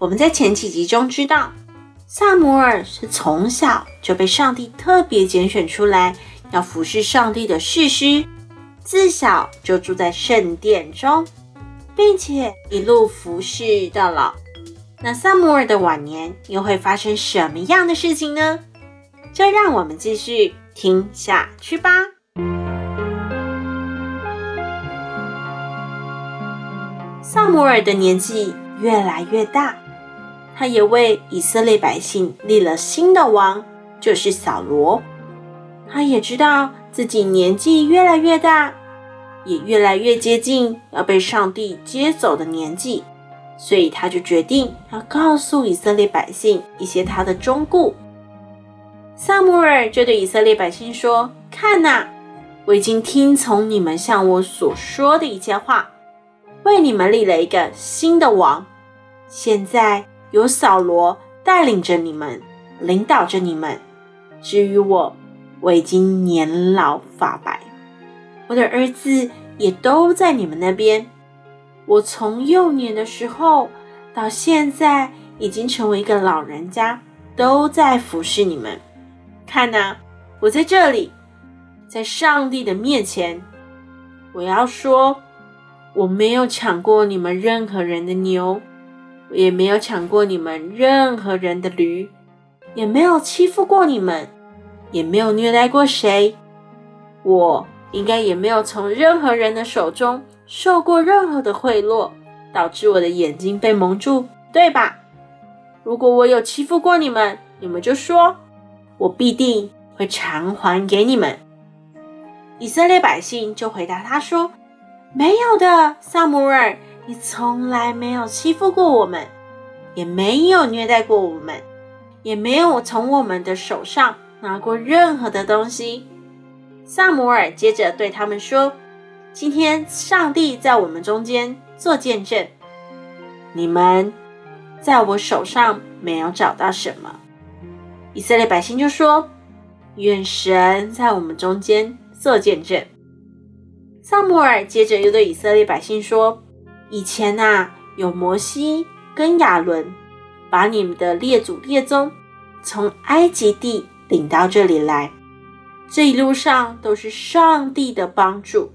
我们在前几集中知道，撒摩尔是从小就被上帝特别拣选出来，要服侍上帝的士师，自小就住在圣殿中，并且一路服侍到老。那撒摩尔的晚年又会发生什么样的事情呢？就让我们继续听下去吧。撒摩尔的年纪越来越大。他也为以色列百姓立了新的王，就是扫罗。他也知道自己年纪越来越大，也越来越接近要被上帝接走的年纪，所以他就决定要告诉以色列百姓一些他的忠告。撒母耳就对以色列百姓说：“看呐，我已经听从你们向我所说的一切话，为你们立了一个新的王。现在。”有扫罗带领着你们，领导着你们。至于我，我已经年老发白，我的儿子也都在你们那边。我从幼年的时候到现在，已经成为一个老人家，都在服侍你们。看呐，我在这里，在上帝的面前，我要说，我没有抢过你们任何人的牛。我也没有抢过你们任何人的驴，也没有欺负过你们，也没有虐待过谁。我应该也没有从任何人的手中受过任何的贿赂，导致我的眼睛被蒙住，对吧？如果我有欺负过你们，你们就说，我必定会偿还给你们。以色列百姓就回答他说：“没有的，撒母耳。”你从来没有欺负过我们，也没有虐待过我们，也没有从我们的手上拿过任何的东西。撒摩尔接着对他们说：“今天上帝在我们中间做见证，你们在我手上没有找到什么。”以色列百姓就说：“愿神在我们中间做见证。”撒摩尔接着又对以色列百姓说。以前呐、有摩西跟亚伦把你们的列祖列宗从埃及地领到这里来，这一路上都是上帝的帮助。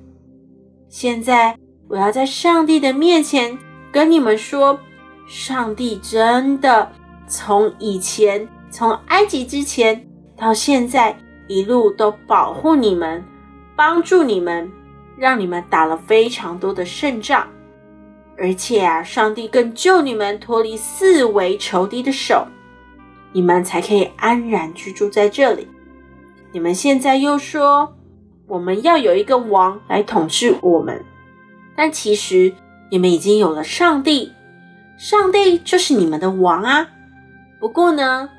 现在我要在上帝的面前跟你们说，上帝真的从以前，从埃及之前到现在，一路都保护你们，帮助你们，让你们打了非常多的胜仗。而且啊，上帝更救你们脱离四围仇敌的手，你们才可以安然居住在这里。你们现在又说我们要有一个王来统治我们，但其实你们已经有了上帝，上帝就是你们的王啊。不过呢，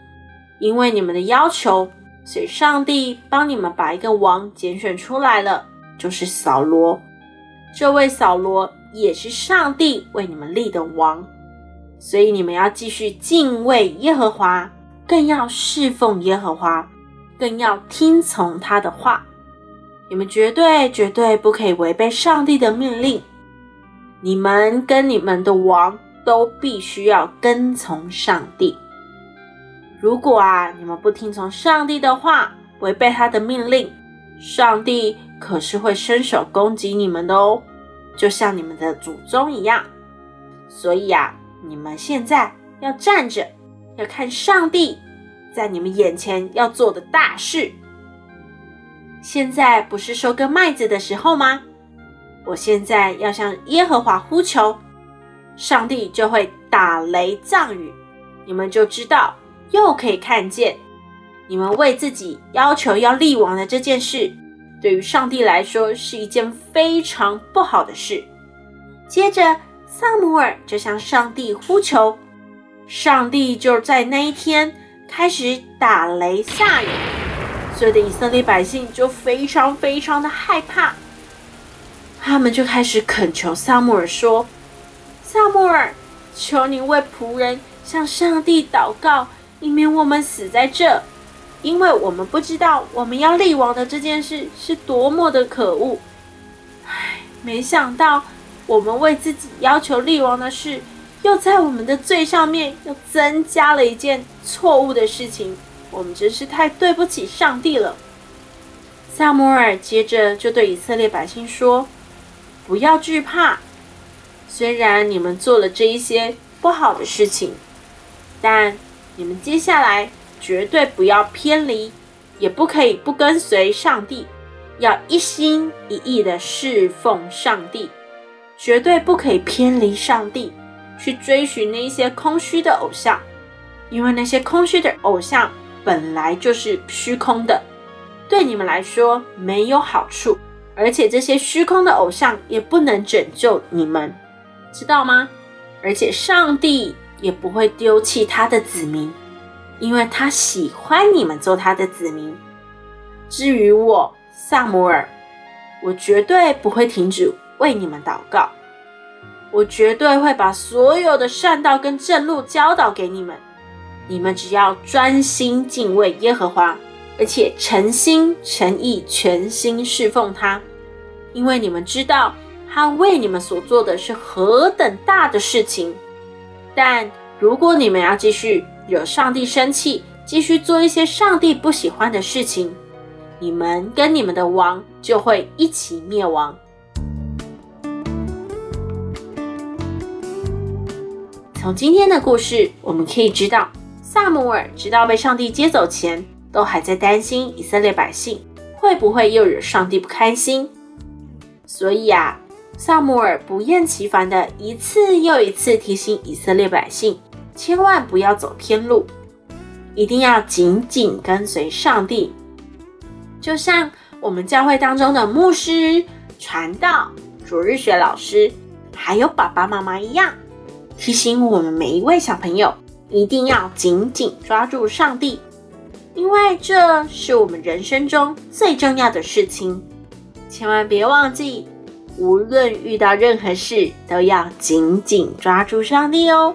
因为你们的要求，所以上帝帮你们把一个王拣选出来了，就是扫罗。这位扫罗。也是上帝为你们立的王，所以你们要继续敬畏耶和华，更要侍奉耶和华，更要听从他的话。你们绝对绝对不可以违背上帝的命令。你们跟你们的王都必须要跟从上帝。如果啊，你们不听从上帝的话，违背他的命令，上帝可是会伸手攻击你们的哦。就像你们的祖宗一样，所以啊，你们现在要站着，要看上帝在你们眼前要做的大事。现在不是收割麦子的时候吗？我现在要向耶和华呼求，上帝就会打雷降雨，你们就知道，又可以看见，你们为自己要求要立王的这件事。对于上帝来说是一件非常不好的事。接着，撒母耳就向上帝呼求，上帝就在那一天开始打雷下雨，所有的以色列百姓就非常非常的害怕，他们就开始恳求撒母耳说：“撒母耳，求你为仆人向上帝祷告，以免我们死在这，因为我们不知道我们要立王的这件事是多么的可恶。唉，没想到我们为自己要求立王的事。”又在我们的罪上面又增加了一件错误的事情，我们真是太对不起上帝了。撒摩尔接着就对以色列百姓说：“不要惧怕，虽然你们做了这一些不好的事情，但你们接下来绝对不要偏离，也不可以不跟随上帝，要一心一意的侍奉上帝，绝对不可以偏离上帝。”去追寻那些空虚的偶像，因为那些空虚的偶像本来就是虚空的，对你们来说没有好处，而且这些虚空的偶像也不能拯救你们，知道吗？而且上帝也不会丢弃他的子民，因为他喜欢你们做他的子民。至于我，撒母耳，我绝对不会停止为你们祷告。我绝对会把所有的善道跟正路教导给你们，你们只要专心敬畏耶和华，而且诚心诚意、全心侍奉他，因为你们知道他为你们所做的是何等大的事情。但如果你们要继续惹上帝生气，继续做一些上帝不喜欢的事情，你们跟你们的王就会一起灭亡。从今天的故事，我们可以知道，撒母耳直到被上帝接走前，都还在担心以色列百姓会不会又惹上帝不开心。所以啊，撒母耳不厌其烦的一次又一次提醒以色列百姓，千万不要走偏路，一定要紧紧跟随上帝。就像我们教会当中的牧师、传道、主日学老师，还有爸爸妈妈一样。提醒我们每一位小朋友，一定要紧紧抓住上帝，因为这是我们人生中最重要的事情。千万别忘记，无论遇到任何事，都要紧紧抓住上帝哦。